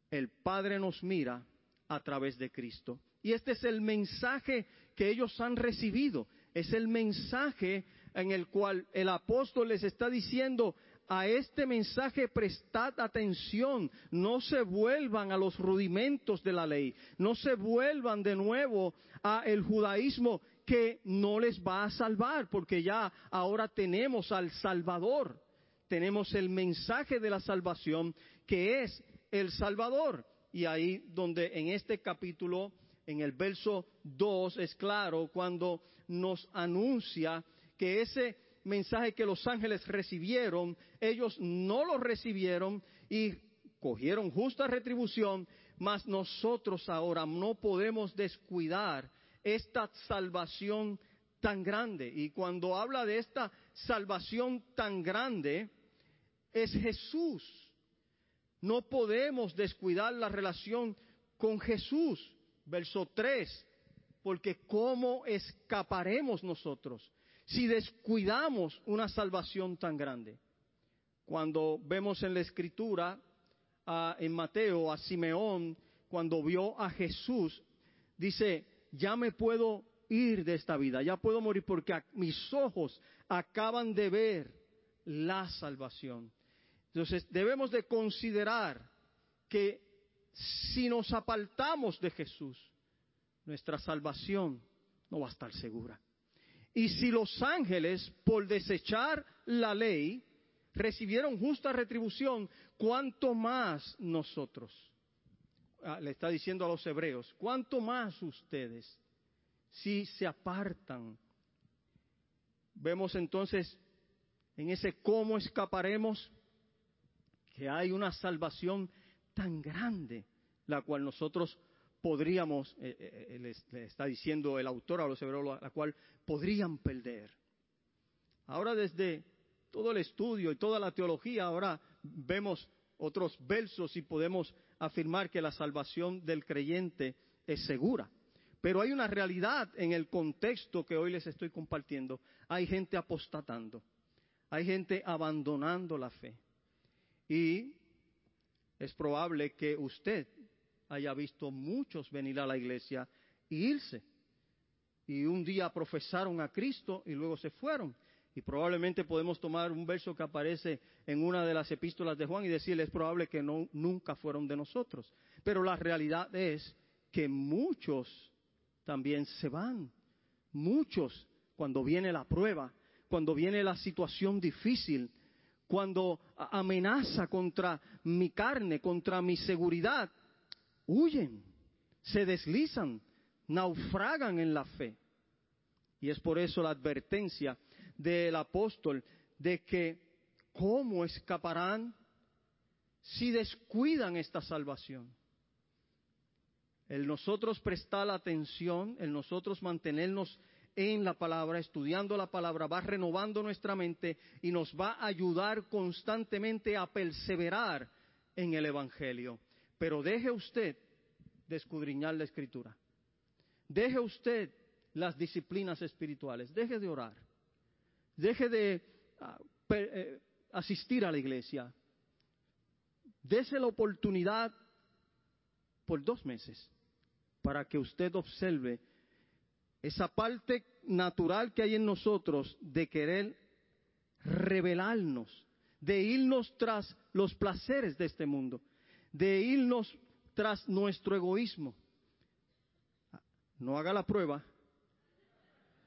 El Padre nos mira a través de Cristo. Y este es el mensaje que ellos han recibido. Es el mensaje en el cual el apóstol les está diciendo, a este mensaje prestad atención, no se vuelvan a los rudimentos de la ley, no se vuelvan de nuevo a el judaísmo que no les va a salvar, porque ya ahora tenemos al Salvador, tenemos el mensaje de la salvación que es el Salvador. Y ahí donde en este capítulo, en el verso 2, es claro cuando nos anuncia que ese mensaje que los ángeles recibieron, ellos no lo recibieron y cogieron justa retribución, mas nosotros ahora no podemos descuidar esta salvación tan grande. Y cuando habla de esta salvación tan grande, es Jesús. No podemos descuidar la relación con Jesús. Verso 3, porque ¿cómo escaparemos nosotros si descuidamos una salvación tan grande? Cuando vemos en la escritura, en Mateo, a Simeón, cuando vio a Jesús, dice, ya me puedo ir de esta vida, ya puedo morir porque mis ojos acaban de ver la salvación. Entonces debemos de considerar que si nos apartamos de Jesús, nuestra salvación no va a estar segura. Y si los ángeles, por desechar la ley, recibieron justa retribución, ¿cuánto más nosotros? Ah, le está diciendo a los hebreos, ¿cuánto más ustedes si se apartan? Vemos entonces en ese cómo escaparemos que hay una salvación tan grande, la cual nosotros podríamos, eh, eh, eh, está diciendo el autor a los hebreos, la cual podrían perder. Ahora desde todo el estudio y toda la teología, ahora vemos otros versos y podemos afirmar que la salvación del creyente es segura. Pero hay una realidad en el contexto que hoy les estoy compartiendo. Hay gente apostatando, hay gente abandonando la fe. Y es probable que usted haya visto muchos venir a la iglesia e irse. Y un día profesaron a Cristo y luego se fueron. Y probablemente podemos tomar un verso que aparece en una de las epístolas de Juan y decirle, es probable que no, nunca fueron de nosotros. Pero la realidad es que muchos también se van. Muchos, cuando viene la prueba, cuando viene la situación difícil, cuando amenaza contra mi carne, contra mi seguridad, huyen, se deslizan, naufragan en la fe. Y es por eso la advertencia del apóstol de que cómo escaparán si descuidan esta salvación. El nosotros prestar atención, el nosotros mantenernos en la palabra, estudiando la palabra, va renovando nuestra mente y nos va a ayudar constantemente a perseverar en el Evangelio. Pero deje usted de escudriñar la escritura. Deje usted las disciplinas espirituales. Deje de orar. Deje de ah, eh, asistir a la iglesia. Dese la oportunidad por dos meses para que usted observe esa parte natural que hay en nosotros de querer revelarnos, de irnos tras los placeres de este mundo, de irnos tras nuestro egoísmo. No haga la prueba,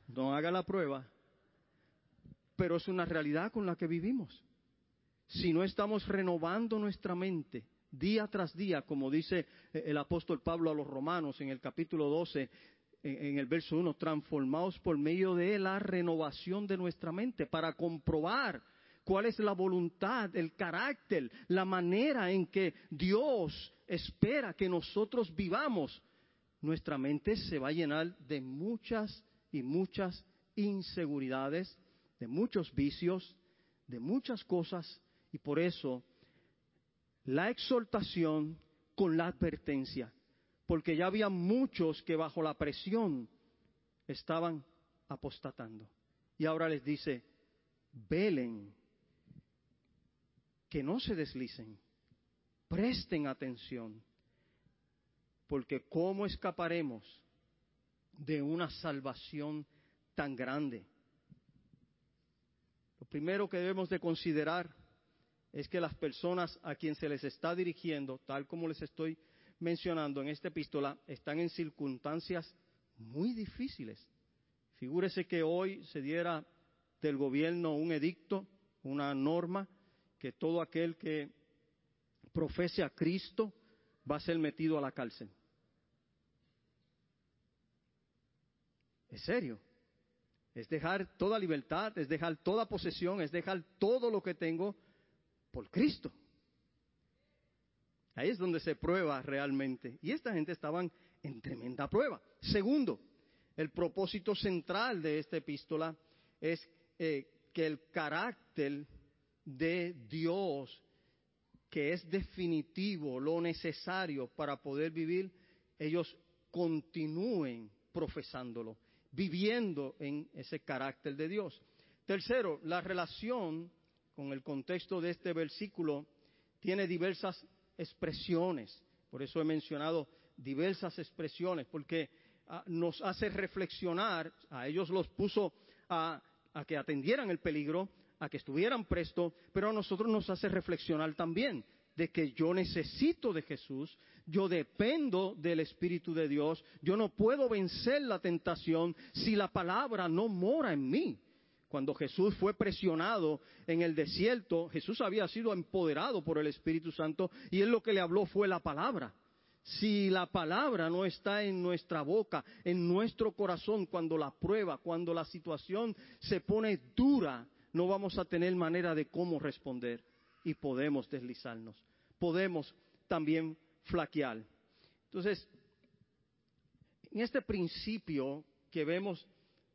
no haga la prueba, pero es una realidad con la que vivimos. Si no estamos renovando nuestra mente día tras día, como dice el apóstol Pablo a los romanos en el capítulo 12, en el verso 1, transformados por medio de la renovación de nuestra mente para comprobar cuál es la voluntad, el carácter, la manera en que Dios espera que nosotros vivamos. Nuestra mente se va a llenar de muchas y muchas inseguridades, de muchos vicios, de muchas cosas, y por eso la exhortación con la advertencia porque ya había muchos que bajo la presión estaban apostatando. Y ahora les dice, velen, que no se deslicen, presten atención, porque ¿cómo escaparemos de una salvación tan grande? Lo primero que debemos de considerar es que las personas a quien se les está dirigiendo, tal como les estoy mencionando en esta epístola, están en circunstancias muy difíciles. Figúrese que hoy se diera del gobierno un edicto, una norma, que todo aquel que profese a Cristo va a ser metido a la cárcel. Es serio. Es dejar toda libertad, es dejar toda posesión, es dejar todo lo que tengo por Cristo. Ahí es donde se prueba realmente. Y esta gente estaban en tremenda prueba. Segundo, el propósito central de esta epístola es eh, que el carácter de Dios, que es definitivo, lo necesario para poder vivir, ellos continúen profesándolo, viviendo en ese carácter de Dios. Tercero, la relación con el contexto de este versículo tiene diversas expresiones. Por eso he mencionado diversas expresiones, porque ah, nos hace reflexionar, a ellos los puso a, a que atendieran el peligro, a que estuvieran presto, pero a nosotros nos hace reflexionar también de que yo necesito de Jesús, yo dependo del Espíritu de Dios, yo no puedo vencer la tentación si la palabra no mora en mí. Cuando Jesús fue presionado en el desierto, Jesús había sido empoderado por el Espíritu Santo y él lo que le habló fue la palabra. Si la palabra no está en nuestra boca, en nuestro corazón, cuando la prueba, cuando la situación se pone dura, no vamos a tener manera de cómo responder y podemos deslizarnos. Podemos también flaquear. Entonces, en este principio que vemos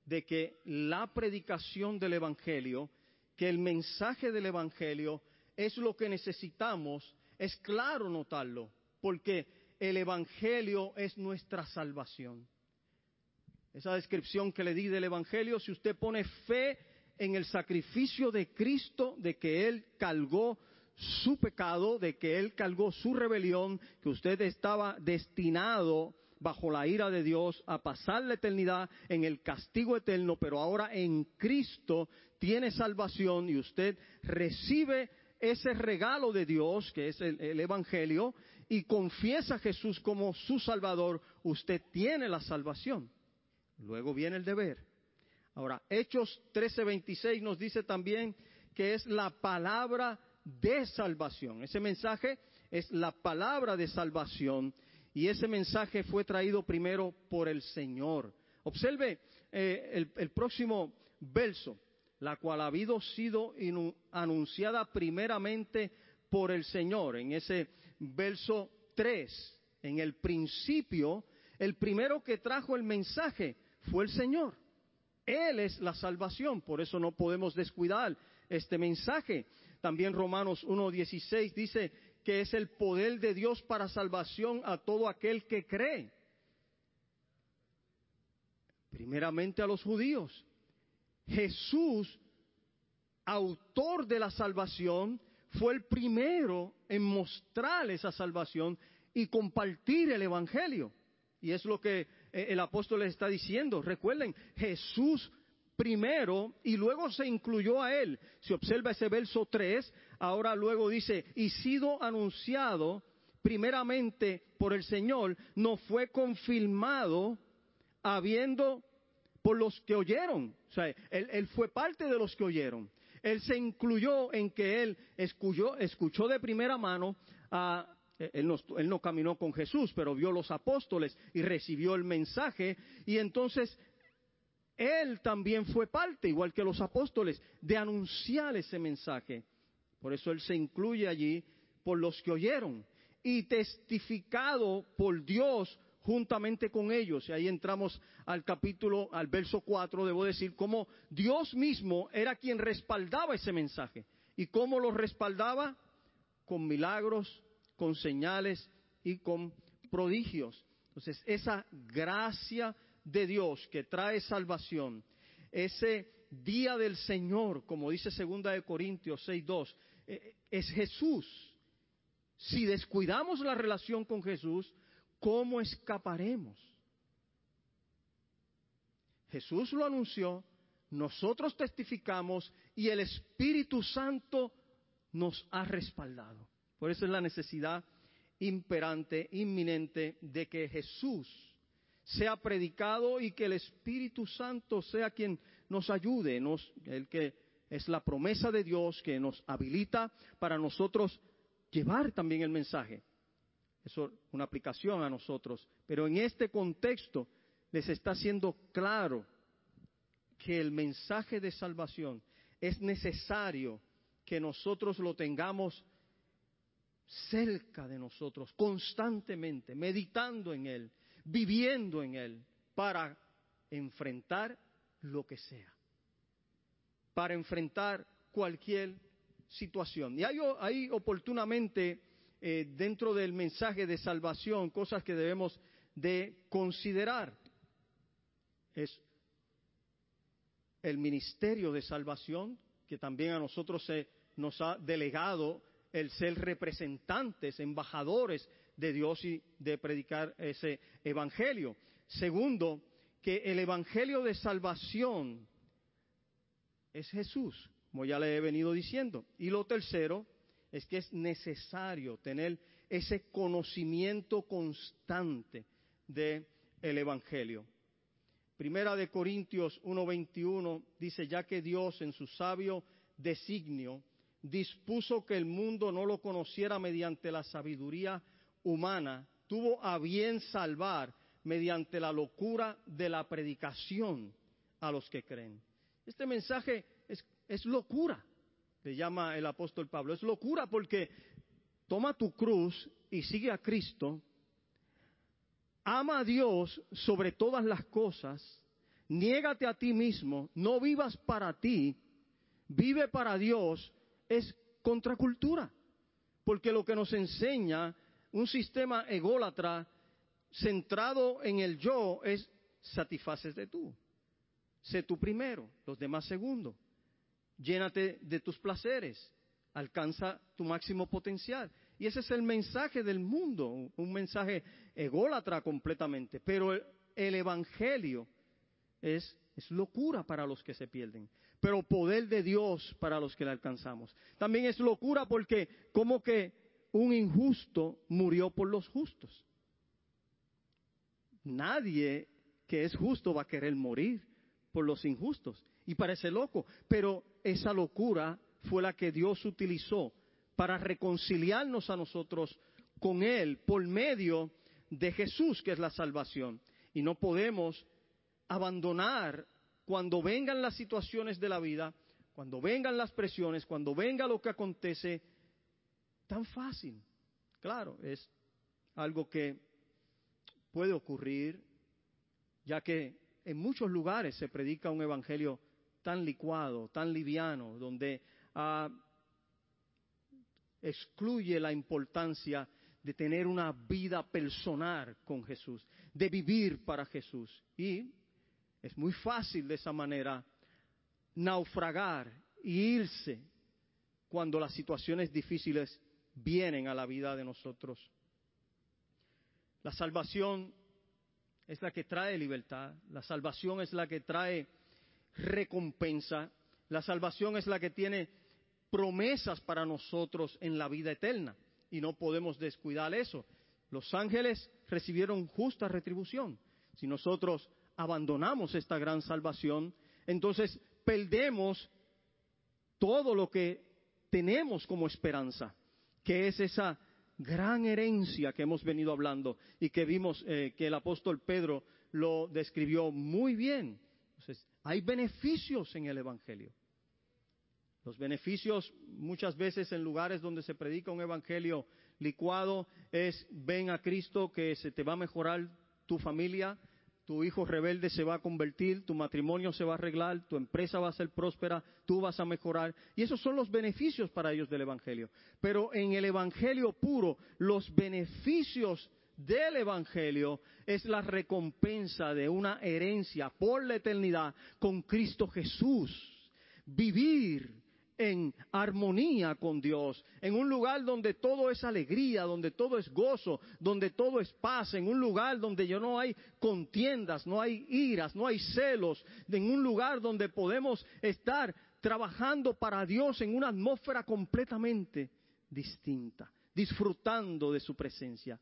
de que la predicación del Evangelio, que el mensaje del Evangelio es lo que necesitamos, es claro notarlo, porque el Evangelio es nuestra salvación. Esa descripción que le di del Evangelio, si usted pone fe en el sacrificio de Cristo, de que Él cargó su pecado, de que Él cargó su rebelión, que usted estaba destinado bajo la ira de Dios, a pasar la eternidad en el castigo eterno, pero ahora en Cristo tiene salvación y usted recibe ese regalo de Dios, que es el, Evangelio, y confiesa a Jesús como su Salvador, usted tiene la salvación. Luego viene el deber. Ahora, Hechos 13:26 nos dice también que es la palabra de salvación. Ese mensaje es la palabra de salvación y ese mensaje fue traído primero por el Señor. Observe eh, el, próximo verso, la cual ha habido sido anunciada primeramente por el Señor. En ese verso 3, en el principio, el primero que trajo el mensaje fue el Señor. Él es la salvación, por eso no podemos descuidar este mensaje. También Romanos 1.16 dice que es el poder de Dios para salvación a todo aquel que cree. Primeramente a los judíos. Jesús, autor de la salvación, fue el primero en mostrar esa salvación y compartir el Evangelio. Y es lo que el apóstol les está diciendo. Recuerden, Jesús primero y luego se incluyó a él. Si observa ese verso 3, ahora luego dice, y sido anunciado primeramente por el Señor, no fue confirmado habiendo por los que oyeron. O sea, él, fue parte de los que oyeron. Él se incluyó en que él escuchó, escuchó de primera mano a, él no, él no, caminó con Jesús, pero vio los apóstoles y recibió el mensaje. Y entonces él también fue parte, igual que los apóstoles, de anunciar ese mensaje. Por eso Él se incluye allí por los que oyeron y testificado por Dios juntamente con ellos. Y ahí entramos al capítulo, al verso 4, debo decir, cómo Dios mismo era quien respaldaba ese mensaje. ¿Y cómo lo respaldaba? Con milagros, con señales y con prodigios. Entonces, esa gracia de Dios que trae salvación, ese día del Señor, como dice segunda de Corintios 6:2, eh, es Jesús. Si descuidamos la relación con Jesús, ¿cómo escaparemos? Jesús lo anunció, nosotros testificamos y el Espíritu Santo nos ha respaldado. Por eso es la necesidad imperante, inminente, de que Jesús sea predicado y que el Espíritu Santo sea quien nos ayude, nos, el que es la promesa de Dios que nos habilita para nosotros llevar también el mensaje. Eso es una aplicación a nosotros. Pero en este contexto les está siendo claro que el mensaje de salvación es necesario que nosotros lo tengamos cerca de nosotros, constantemente, meditando en Él, viviendo en Él, para enfrentar lo que sea, para enfrentar cualquier situación. Y hay, oportunamente eh, dentro del mensaje de salvación cosas que debemos de considerar. Es el ministerio de salvación, que también a nosotros se nos ha delegado el ser representantes, embajadores de Dios y de predicar ese evangelio. Segundo, que el evangelio de salvación es Jesús, como ya le he venido diciendo. Y lo tercero es que es necesario tener ese conocimiento constante del el evangelio. Primera de Corintios 1:21 dice, ya que Dios en su sabio designio dispuso que el mundo no lo conociera mediante la sabiduría humana, tuvo a bien salvar mediante la locura de la predicación a los que creen. Este mensaje es, locura, le llama el apóstol Pablo, es locura porque toma tu cruz y sigue a Cristo, ama a Dios sobre todas las cosas, niégate a ti mismo, no vivas para ti, vive para Dios es contracultura, porque lo que nos enseña un sistema ególatra centrado en el yo es satisfaces de tú. Sé tú primero, los demás segundo. Llénate de tus placeres, alcanza tu máximo potencial. Y ese es el mensaje del mundo, un mensaje ególatra completamente. Pero el, el Evangelio es locura para los que se pierden pero poder de Dios para los que le alcanzamos. También es locura porque como que un injusto murió por los justos. Nadie que es justo va a querer morir por los injustos. Y parece loco, pero esa locura fue la que Dios utilizó para reconciliarnos a nosotros con Él por medio de Jesús, que es la salvación. Y no podemos abandonar cuando vengan las situaciones de la vida, cuando vengan las presiones, cuando venga lo que acontece, tan fácil. Claro, es algo que puede ocurrir, ya que en muchos lugares se predica un evangelio tan licuado, tan liviano, donde ah, excluye la importancia de tener una vida personal con Jesús, de vivir para Jesús. Y es muy fácil de esa manera naufragar y irse cuando las situaciones difíciles vienen a la vida de nosotros. La salvación es la que trae libertad, la salvación es la que trae recompensa, la salvación es la que tiene promesas para nosotros en la vida eterna y no podemos descuidar eso. Los ángeles recibieron justa retribución. Si nosotros abandonamos esta gran salvación, entonces perdemos todo lo que tenemos como esperanza, que es esa gran herencia que hemos venido hablando y que vimos eh, que el apóstol Pedro lo describió muy bien. Hay beneficios en el Evangelio. Los beneficios muchas veces en lugares donde se predica un Evangelio licuado es ven a Cristo que se te va a mejorar tu familia, tu hijo rebelde se va a convertir, tu matrimonio se va a arreglar, tu empresa va a ser próspera, tú vas a mejorar. Y esos son los beneficios para ellos del Evangelio. Pero en el Evangelio puro, los beneficios del Evangelio es la recompensa de una herencia por la eternidad con Cristo Jesús. Vivir en armonía con Dios, en un lugar donde todo es alegría, donde todo es gozo, donde todo es paz, en un lugar donde ya no hay contiendas, no hay iras, no hay celos, en un lugar donde podemos estar trabajando para Dios en una atmósfera completamente distinta, disfrutando de su presencia.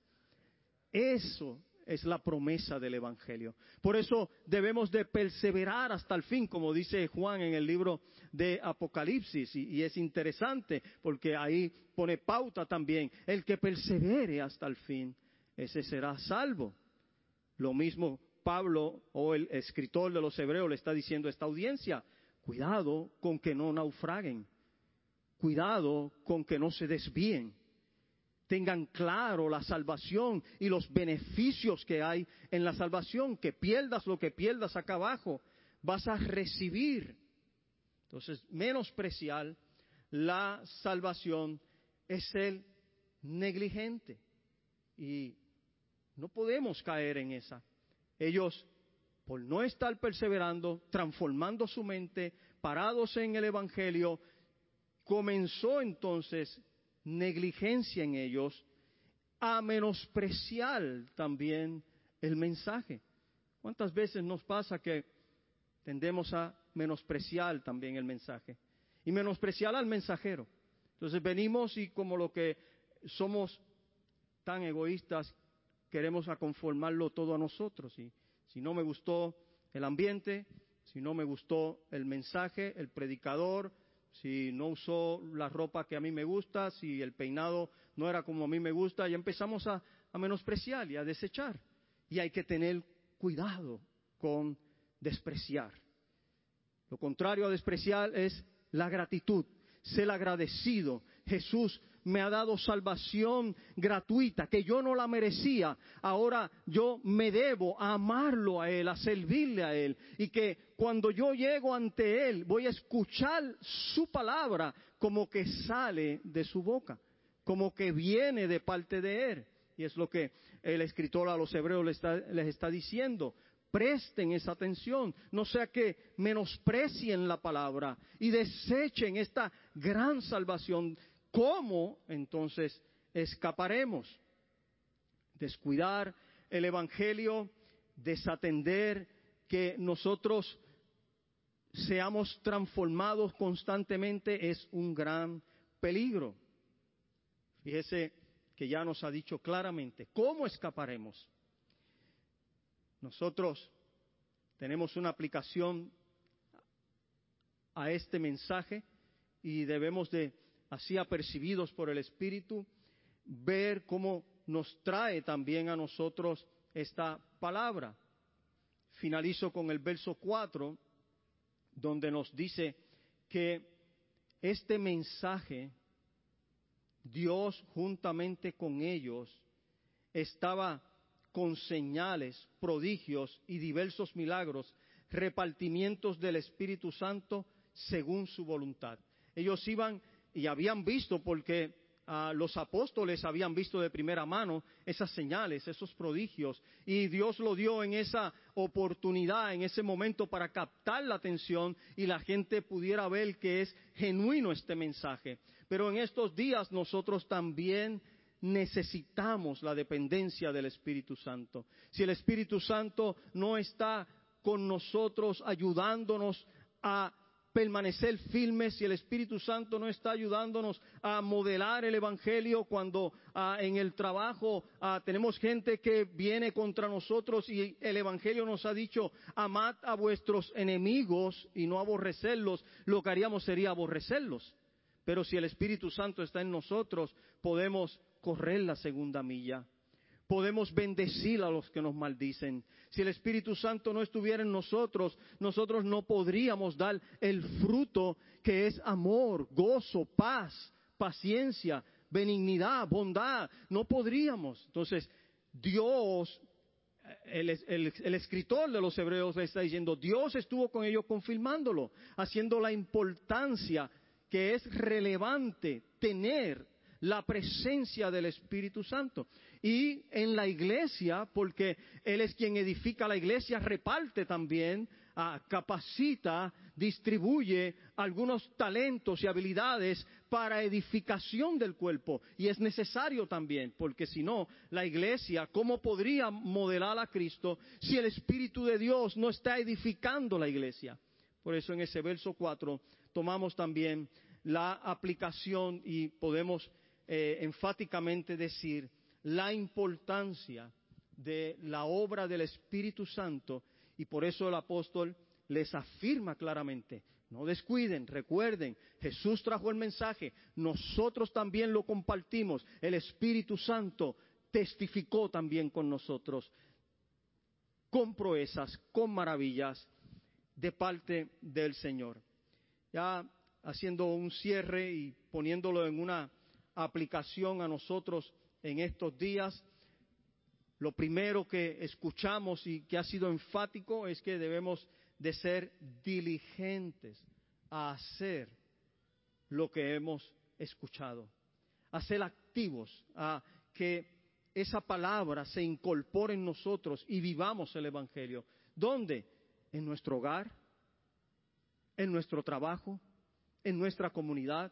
Eso es la promesa del Evangelio. Por eso debemos de perseverar hasta el fin, como dice Juan en el libro de Apocalipsis. Y, es interesante porque ahí pone pauta también. El que persevere hasta el fin, ese será salvo. Lo mismo Pablo o el escritor de los Hebreos le está diciendo a esta audiencia. Cuidado con que no naufraguen. Cuidado con que no se desvíen tengan claro la salvación y los beneficios que hay en la salvación, que pierdas lo que pierdas acá abajo, vas a recibir. Entonces, menospreciar la salvación es el negligente. Y no podemos caer en esa. Ellos, por no estar perseverando, transformando su mente, parados en el Evangelio, comenzó entonces negligencia en ellos, a menospreciar también el mensaje. ¿Cuántas veces nos pasa que tendemos a menospreciar también el mensaje? Y menospreciar al mensajero. Entonces venimos y como lo que somos tan egoístas, queremos a conformarlo todo a nosotros. Y si no me gustó el ambiente, si no me gustó el mensaje, el predicador, si no usó la ropa que a mí me gusta, si el peinado no era como a mí me gusta, ya empezamos a, menospreciar y a desechar. Y hay que tener cuidado con despreciar. Lo contrario a despreciar es la gratitud, ser agradecido. Jesús me ha dado salvación gratuita, que yo no la merecía. Ahora yo me debo a amarlo a Él, a servirle a Él. Y que cuando yo llego ante Él, voy a escuchar su palabra como que sale de su boca, como que viene de parte de Él. Y es lo que el escritor a los hebreos les está, les está diciendo presten esa atención, no sea que menosprecien la palabra y desechen esta gran salvación ¿Cómo entonces escaparemos? Descuidar el Evangelio, desatender que nosotros seamos transformados constantemente es un gran peligro. Fíjese que ya nos ha dicho claramente, ¿cómo escaparemos? Nosotros tenemos una aplicación a este mensaje y debemos de así apercibidos por el Espíritu, ver cómo nos trae también a nosotros esta palabra. Finalizo con el verso 4, donde nos dice que este mensaje, Dios juntamente con ellos, estaba con señales, prodigios y diversos milagros, repartimientos del Espíritu Santo según su voluntad. Ellos iban y habían visto porque ah, los apóstoles habían visto de primera mano esas señales, esos prodigios, y Dios lo dio en esa oportunidad, en ese momento, para captar la atención y la gente pudiera ver que es genuino este mensaje. Pero en estos días nosotros también necesitamos la dependencia del Espíritu Santo. Si el Espíritu Santo no está con nosotros ayudándonos a permanecer firmes si el Espíritu Santo no está ayudándonos a modelar el Evangelio cuando ah, en el trabajo ah, tenemos gente que viene contra nosotros y el Evangelio nos ha dicho amad a vuestros enemigos y no aborrecerlos, lo que haríamos sería aborrecerlos. Pero si el Espíritu Santo está en nosotros, podemos correr la segunda milla podemos bendecir a los que nos maldicen. Si el Espíritu Santo no estuviera en nosotros, nosotros no podríamos dar el fruto que es amor, gozo, paz, paciencia, benignidad, bondad. No podríamos. Entonces, Dios, el, escritor de los hebreos le está diciendo, Dios estuvo con ellos confirmándolo, haciendo la importancia que es relevante tener la presencia del Espíritu Santo y en la iglesia, porque Él es quien edifica la iglesia, reparte también, ah, capacita distribuye algunos talentos y habilidades para edificación del cuerpo. Y es necesario también, porque si no, la iglesia, ¿cómo podría modelar a Cristo si el Espíritu de Dios no está edificando la iglesia? Por eso en ese verso 4 tomamos también la aplicación y podemos eh, enfáticamente decir la importancia de la obra del Espíritu Santo y por eso el apóstol les afirma claramente, no descuiden, recuerden, Jesús trajo el mensaje, nosotros también lo compartimos, el Espíritu Santo testificó también con nosotros, con proezas, con maravillas de parte del Señor. Ya haciendo un cierre y poniéndolo en una aplicación a nosotros en estos días, lo primero que escuchamos y que ha sido enfático es que debemos de ser diligentes a hacer lo que hemos escuchado, a ser activos, a que esa palabra se incorpore en nosotros y vivamos el Evangelio. ¿Dónde? En nuestro hogar, en nuestro trabajo, en nuestra comunidad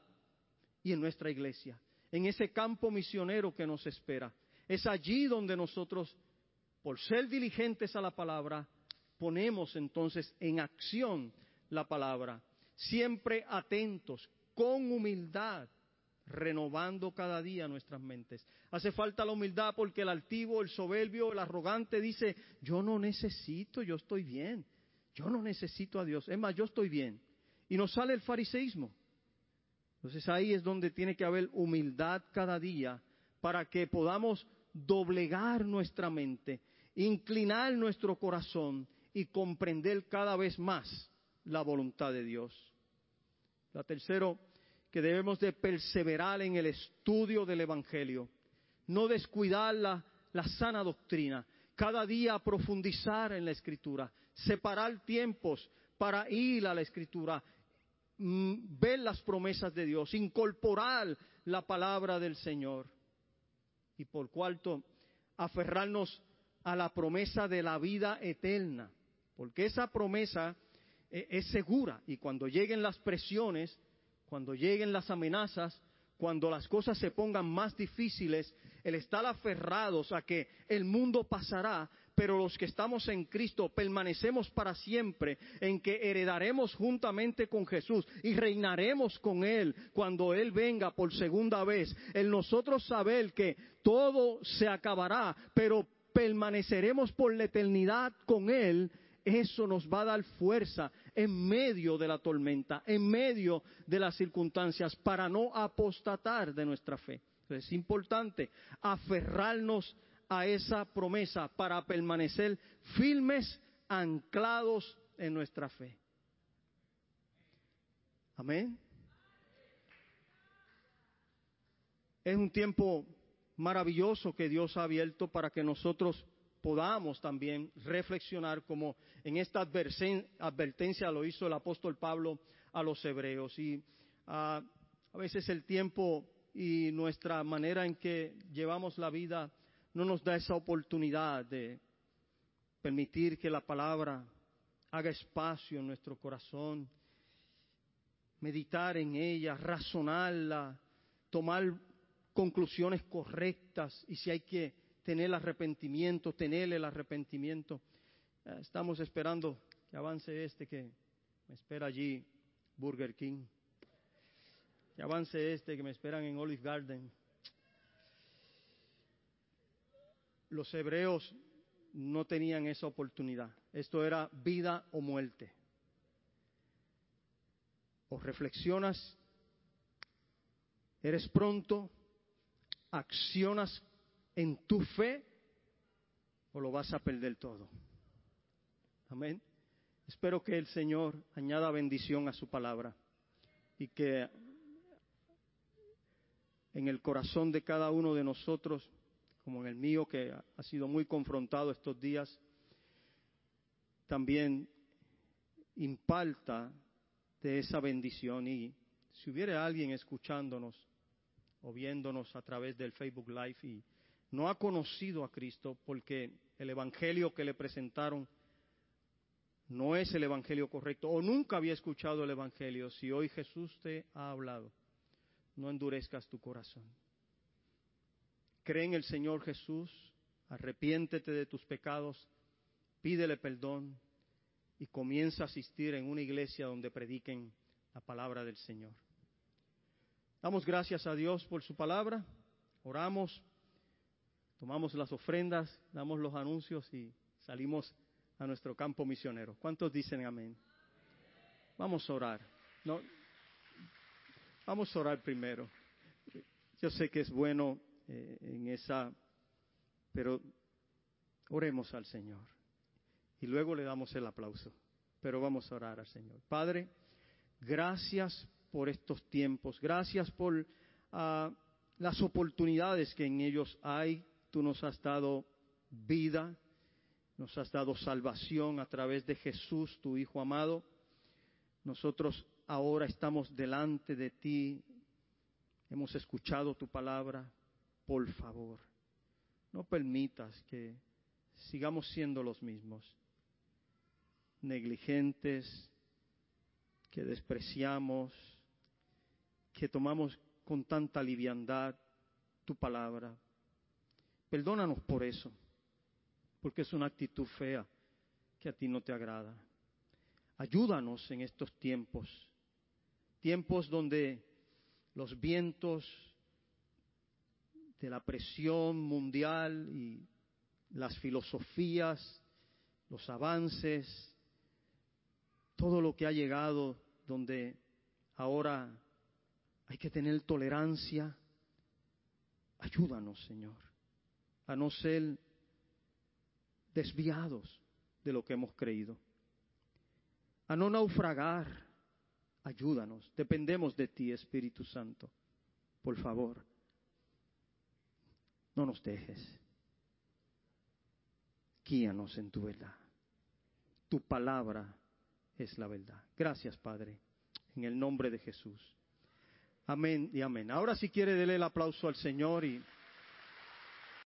y en nuestra iglesia, en ese campo misionero que nos espera. Es allí donde nosotros, por ser diligentes a la palabra, ponemos entonces en acción la palabra, siempre atentos, con humildad, renovando cada día nuestras mentes. Hace falta la humildad porque el altivo, el soberbio, el arrogante dice, yo no necesito, yo estoy bien, yo no necesito a Dios, es más, yo estoy bien. Y nos sale el fariseísmo. Entonces ahí es donde tiene que haber humildad cada día para que podamos doblegar nuestra mente, inclinar nuestro corazón y comprender cada vez más la voluntad de Dios. La tercero, que debemos de perseverar en el estudio del Evangelio, no descuidar la, la sana doctrina, cada día profundizar en la Escritura, separar tiempos para ir a la Escritura, ver las promesas de Dios, incorporar la palabra del Señor. Y por cuarto, aferrarnos a la promesa de la vida eterna, porque esa promesa eh, es segura y cuando lleguen las presiones, cuando lleguen las amenazas, cuando las cosas se pongan más difíciles, el estar aferrados a que el mundo pasará, pero los que estamos en Cristo permanecemos para siempre, en que heredaremos juntamente con Jesús y reinaremos con Él cuando Él venga por segunda vez. El nosotros saber que todo se acabará, pero permaneceremos por la eternidad con Él, eso nos va a dar fuerza en medio de la tormenta, en medio de las circunstancias, para no apostatar de nuestra fe. es importante aferrarnos a esa promesa para permanecer firmes, anclados en nuestra fe. Amén. Es un tiempo maravilloso que Dios ha abierto para que nosotros podamos también reflexionar como en esta advertencia lo hizo el apóstol Pablo a los hebreos. Y ah, a veces el tiempo y nuestra manera en que llevamos la vida no nos da esa oportunidad de permitir que la palabra haga espacio en nuestro corazón, meditar en ella, razonarla, tomar conclusiones correctas y si hay que tener arrepentimiento, tener el arrepentimiento. Eh, estamos esperando que avance este que me espera allí, Burger King. Que avance este que me esperan en Olive Garden. Los hebreos no tenían esa oportunidad. Esto era vida o muerte. O reflexionas, eres pronto, accionas en tu fe o lo vas a perder todo. Amén. Espero que el Señor añada bendición a su palabra y que en el corazón de cada uno de nosotros como en el mío, que ha sido muy confrontado estos días, también imparta de esa bendición. Y si hubiera alguien escuchándonos o viéndonos a través del Facebook Live y no ha conocido a Cristo porque el Evangelio que le presentaron no es el Evangelio correcto o nunca había escuchado el Evangelio, si hoy Jesús te ha hablado, no endurezcas tu corazón. Cree en el Señor Jesús, arrepiéntete de tus pecados, pídele perdón y comienza a asistir en una iglesia donde prediquen la palabra del Señor. Damos gracias a Dios por su palabra, oramos, tomamos las ofrendas, damos los anuncios y salimos a nuestro campo misionero. ¿Cuántos dicen amén? Vamos a orar. Vamos a orar primero. Yo sé que es bueno eh, en esa, pero oremos al Señor y luego le damos el aplauso. Pero vamos a orar al Señor. Padre, gracias por estos tiempos, gracias por ah, las oportunidades que en ellos hay. Tú nos has dado vida, nos has dado salvación a través de Jesús, tu Hijo amado. Nosotros ahora estamos delante de ti, hemos escuchado tu palabra. Por favor, no permitas que sigamos siendo los mismos, negligentes, que despreciamos, que tomamos con tanta liviandad tu palabra. Perdónanos por eso porque es una actitud fea que a ti no te agrada. Ayúdanos en estos tiempos, tiempos donde los vientos de la presión mundial y las filosofías, los avances, todo lo que ha llegado, donde ahora hay que tener tolerancia. Ayúdanos, Señor, a no ser desviados de lo que hemos creído. A no naufragar, ayúdanos. Dependemos de ti, Espíritu Santo. Por favor, no nos dejes. Guíanos en tu verdad. Tu palabra es la verdad. Gracias, Padre, en el nombre de Jesús. Amén y amén. Ahora si quiere, dele el aplauso al Señor y